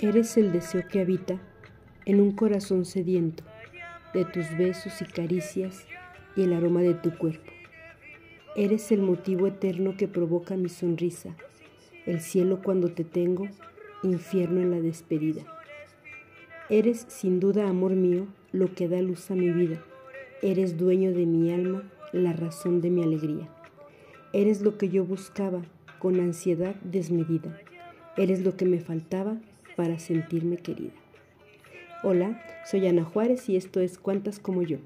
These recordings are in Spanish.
Eres el deseo que habita en un corazón sediento de tus besos y caricias y el aroma de tu cuerpo. Eres el motivo eterno que provoca mi sonrisa, el cielo cuando te tengo, infierno en la despedida. Eres sin duda, amor mío, lo que da luz a mi vida. Eres dueño de mi alma, la razón de mi alegría. Eres lo que yo buscaba con ansiedad desmedida. Eres lo que me faltaba para sentirme querida. Hola, soy Ana Juárez y esto es Cuantas como yo.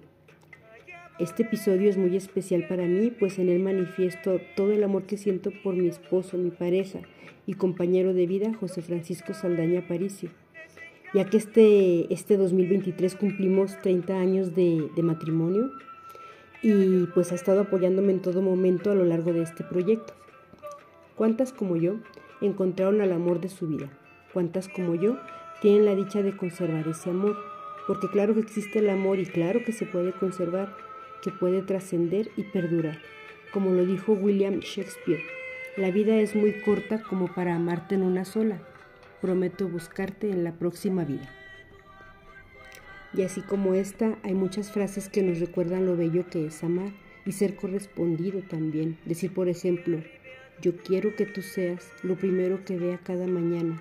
Este episodio es muy especial para mí, pues en él manifiesto todo el amor que siento por mi esposo, mi pareja y compañero de vida, José Francisco Saldaña Aparicio. Ya que este, este 2023 cumplimos 30 años de, de matrimonio y pues ha estado apoyándome en todo momento a lo largo de este proyecto. ¿Cuántas como yo encontraron al amor de su vida? Cuantas como yo tienen la dicha de conservar ese amor, porque claro que existe el amor y claro que se puede conservar, que puede trascender y perdurar. Como lo dijo William Shakespeare, la vida es muy corta como para amarte en una sola. Prometo buscarte en la próxima vida. Y así como esta, hay muchas frases que nos recuerdan lo bello que es amar y ser correspondido también. Decir, por ejemplo, yo quiero que tú seas lo primero que vea cada mañana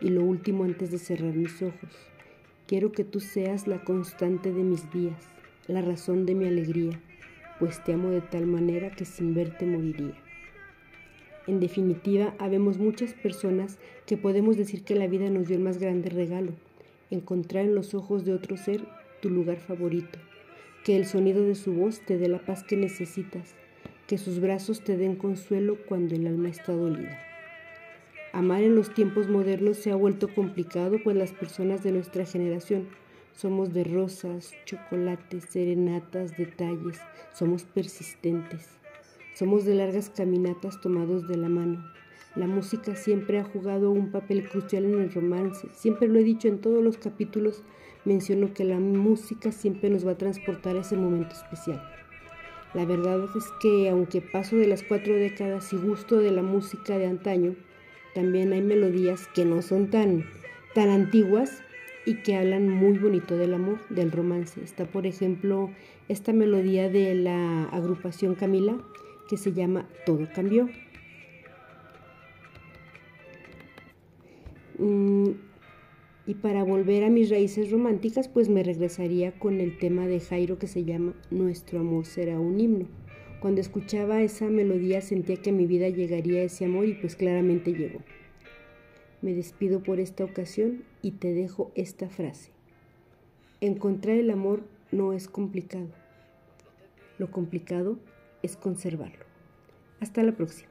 y lo último antes de cerrar mis ojos. Quiero que tú seas la constante de mis días, la razón de mi alegría, pues te amo de tal manera que sin verte moriría. En definitiva, habemos muchas personas que podemos decir que la vida nos dio el más grande regalo, encontrar en los ojos de otro ser tu lugar favorito, que el sonido de su voz te dé la paz que necesitas, que sus brazos te den consuelo cuando el alma está dolida. Amar en los tiempos modernos se ha vuelto complicado, pues las personas de nuestra generación somos de rosas, chocolates, serenatas, detalles, somos persistentes, somos de largas caminatas tomados de la mano. La música siempre ha jugado un papel crucial en el romance, siempre lo he dicho en todos los capítulos, menciono que la música siempre nos va a transportar a ese momento especial. La verdad es que aunque paso de las cuatro décadas y gusto de la música de antaño, también hay melodías que no son tan, tan antiguas y que hablan muy bonito del amor, del romance. Está, por ejemplo, esta melodía de la agrupación Camila que se llama Todo cambió. Mm, y para volver a mis raíces románticas, pues me regresaría con el tema de Jairo que se llama Nuestro amor será un himno. Cuando escuchaba esa melodía sentía que mi vida llegaría ese amor y pues claramente llegó. Me despido por esta ocasión y te dejo esta frase. Encontrar el amor no es complicado. Lo complicado es conservarlo. Hasta la próxima.